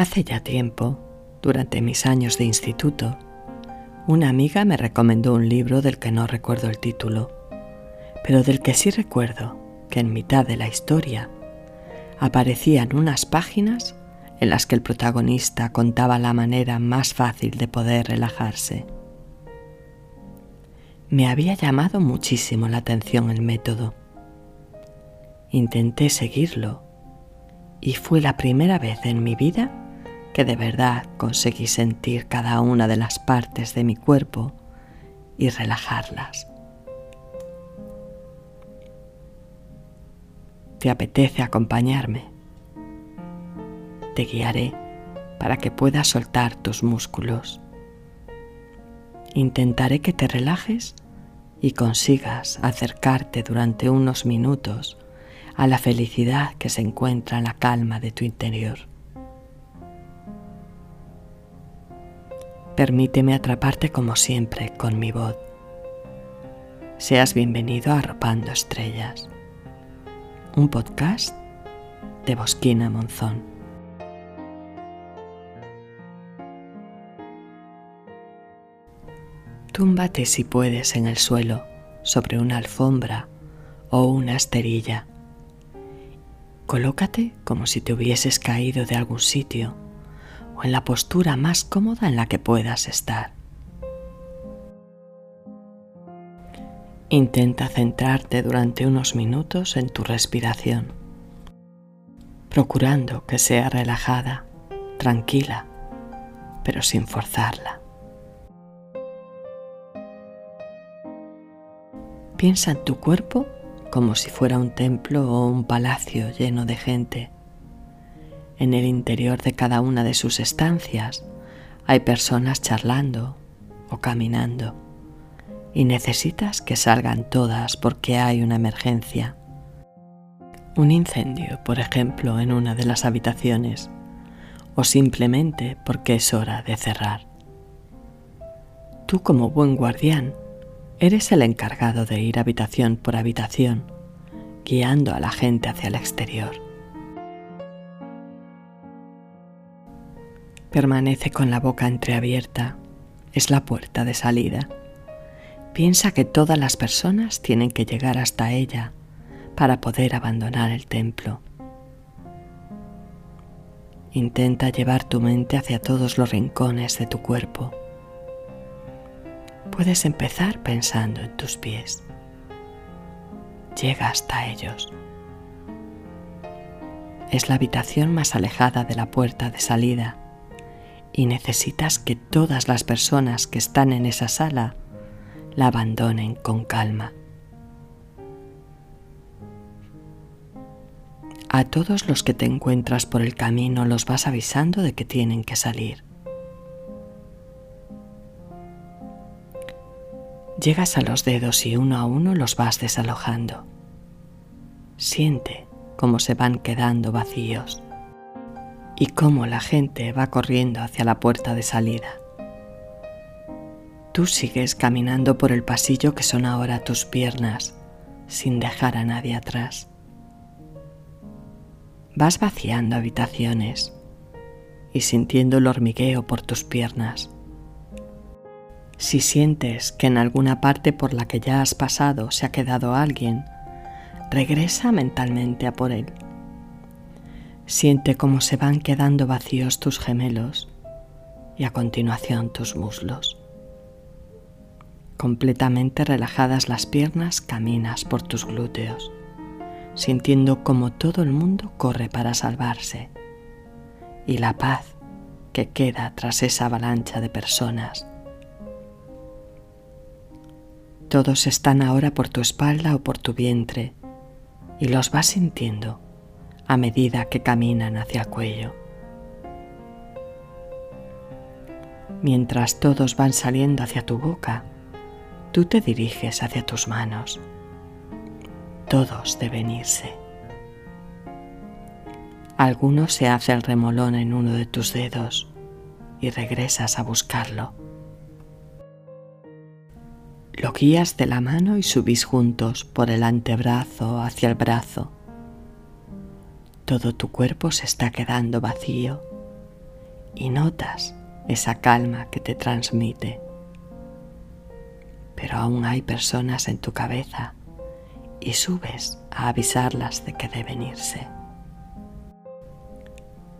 Hace ya tiempo, durante mis años de instituto, una amiga me recomendó un libro del que no recuerdo el título, pero del que sí recuerdo que en mitad de la historia aparecían unas páginas en las que el protagonista contaba la manera más fácil de poder relajarse. Me había llamado muchísimo la atención el método. Intenté seguirlo y fue la primera vez en mi vida que de verdad conseguí sentir cada una de las partes de mi cuerpo y relajarlas. ¿Te apetece acompañarme? Te guiaré para que puedas soltar tus músculos. Intentaré que te relajes y consigas acercarte durante unos minutos a la felicidad que se encuentra en la calma de tu interior. Permíteme atraparte como siempre con mi voz. Seas bienvenido a Arropando Estrellas, un podcast de Bosquina Monzón. Túmbate si puedes en el suelo, sobre una alfombra o una esterilla. Colócate como si te hubieses caído de algún sitio en la postura más cómoda en la que puedas estar. Intenta centrarte durante unos minutos en tu respiración, procurando que sea relajada, tranquila, pero sin forzarla. Piensa en tu cuerpo como si fuera un templo o un palacio lleno de gente en el interior de cada una de sus estancias hay personas charlando o caminando y necesitas que salgan todas porque hay una emergencia. Un incendio, por ejemplo, en una de las habitaciones o simplemente porque es hora de cerrar. Tú como buen guardián eres el encargado de ir habitación por habitación, guiando a la gente hacia el exterior. Permanece con la boca entreabierta. Es la puerta de salida. Piensa que todas las personas tienen que llegar hasta ella para poder abandonar el templo. Intenta llevar tu mente hacia todos los rincones de tu cuerpo. Puedes empezar pensando en tus pies. Llega hasta ellos. Es la habitación más alejada de la puerta de salida y necesitas que todas las personas que están en esa sala la abandonen con calma. A todos los que te encuentras por el camino los vas avisando de que tienen que salir. Llegas a los dedos y uno a uno los vas desalojando. Siente cómo se van quedando vacíos y cómo la gente va corriendo hacia la puerta de salida. Tú sigues caminando por el pasillo que son ahora tus piernas, sin dejar a nadie atrás. Vas vaciando habitaciones y sintiendo el hormigueo por tus piernas. Si sientes que en alguna parte por la que ya has pasado se ha quedado alguien, regresa mentalmente a por él Siente cómo se van quedando vacíos tus gemelos y a continuación tus muslos. Completamente relajadas las piernas, caminas por tus glúteos, sintiendo como todo el mundo corre para salvarse y la paz que queda tras esa avalancha de personas. Todos están ahora por tu espalda o por tu vientre y los vas sintiendo a medida que caminan hacia el cuello. Mientras todos van saliendo hacia tu boca, tú te diriges hacia tus manos. Todos deben irse. Alguno se hace el remolón en uno de tus dedos y regresas a buscarlo. Lo guías de la mano y subís juntos por el antebrazo hacia el brazo todo tu cuerpo se está quedando vacío y notas esa calma que te transmite. Pero aún hay personas en tu cabeza y subes a avisarlas de que deben irse.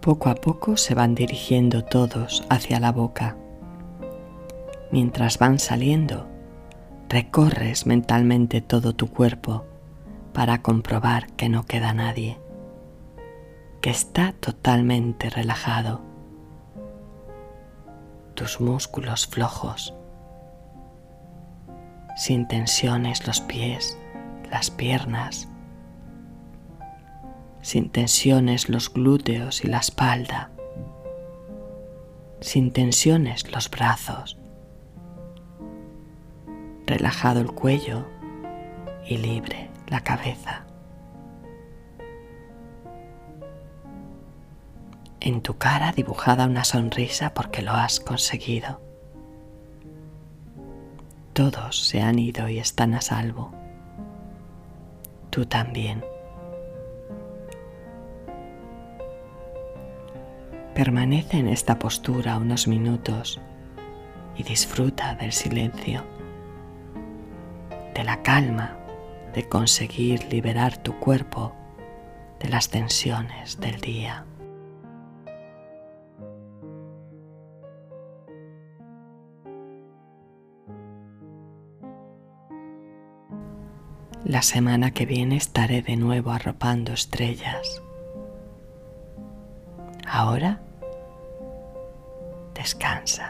Poco a poco se van dirigiendo todos hacia la boca. Mientras van saliendo, recorres mentalmente todo tu cuerpo para comprobar que no queda nadie, que está totalmente relajado. Tus músculos flojos, sin tensiones los pies, las piernas, sin tensiones los glúteos y la espalda, sin tensiones los brazos, relajado el cuello y libre la cabeza. En tu cara dibujada una sonrisa porque lo has conseguido. Todos se han ido y están a salvo. Tú también. Permanece en esta postura unos minutos y disfruta del silencio, de la calma de conseguir liberar tu cuerpo de las tensiones del día. La semana que viene estaré de nuevo arropando estrellas. Ahora descansa.